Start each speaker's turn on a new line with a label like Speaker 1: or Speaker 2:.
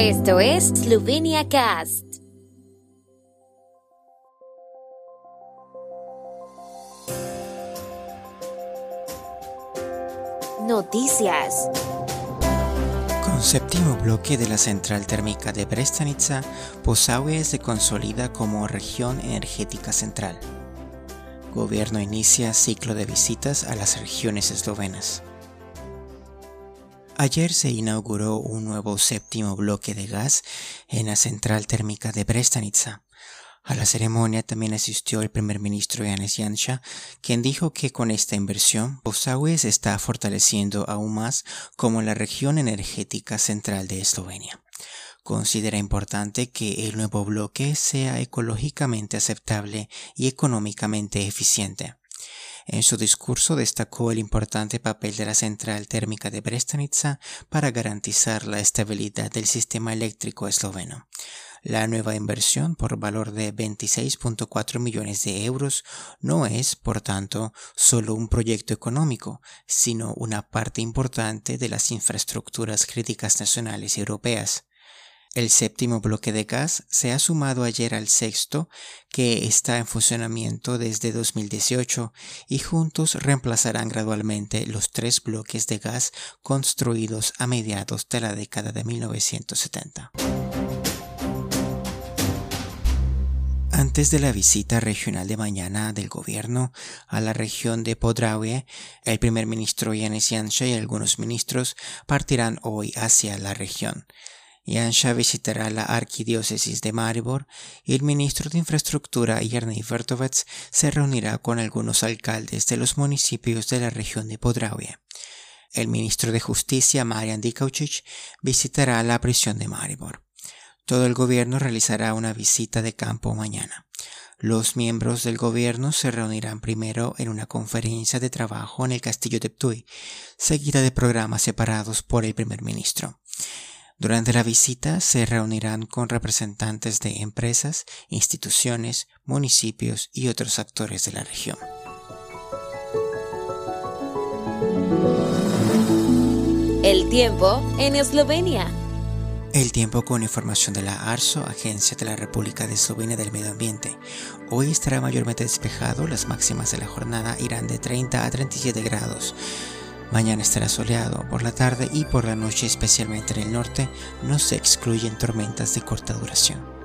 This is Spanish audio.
Speaker 1: Esto es Slovenia Cast. Noticias.
Speaker 2: Con séptimo bloque de la central térmica de Brestanica, Posaue se consolida como región energética central. Gobierno inicia ciclo de visitas a las regiones eslovenas. Ayer se inauguró un nuevo séptimo bloque de gas en la central térmica de Brestanica. A la ceremonia también asistió el primer ministro Janis Janša, quien dijo que con esta inversión, Posaue se está fortaleciendo aún más como la región energética central de Eslovenia. Considera importante que el nuevo bloque sea ecológicamente aceptable y económicamente eficiente. En su discurso destacó el importante papel de la central térmica de Brestanica para garantizar la estabilidad del sistema eléctrico esloveno. La nueva inversión por valor de 26.4 millones de euros no es, por tanto, solo un proyecto económico, sino una parte importante de las infraestructuras críticas nacionales y europeas. El séptimo bloque de gas se ha sumado ayer al sexto, que está en funcionamiento desde 2018, y juntos reemplazarán gradualmente los tres bloques de gas construidos a mediados de la década de 1970. Antes de la visita regional de mañana del gobierno a la región de Podraue, el primer ministro Yanis Janša y algunos ministros partirán hoy hacia la región. Janša visitará la arquidiócesis de Maribor y el ministro de Infraestructura Yerny Vertovec se reunirá con algunos alcaldes de los municipios de la región de Podraue. El ministro de Justicia Marian Dikaucic visitará la prisión de Maribor. Todo el gobierno realizará una visita de campo mañana. Los miembros del gobierno se reunirán primero en una conferencia de trabajo en el castillo de Ptui, seguida de programas separados por el primer ministro. Durante la visita se reunirán con representantes de empresas, instituciones, municipios y otros actores de la región.
Speaker 1: El tiempo en Eslovenia.
Speaker 2: El tiempo con información de la ARSO, Agencia de la República de Eslovenia del Medio Ambiente. Hoy estará mayormente despejado, las máximas de la jornada irán de 30 a 37 grados. Mañana estará soleado por la tarde y por la noche, especialmente en el norte, no se excluyen tormentas de corta duración.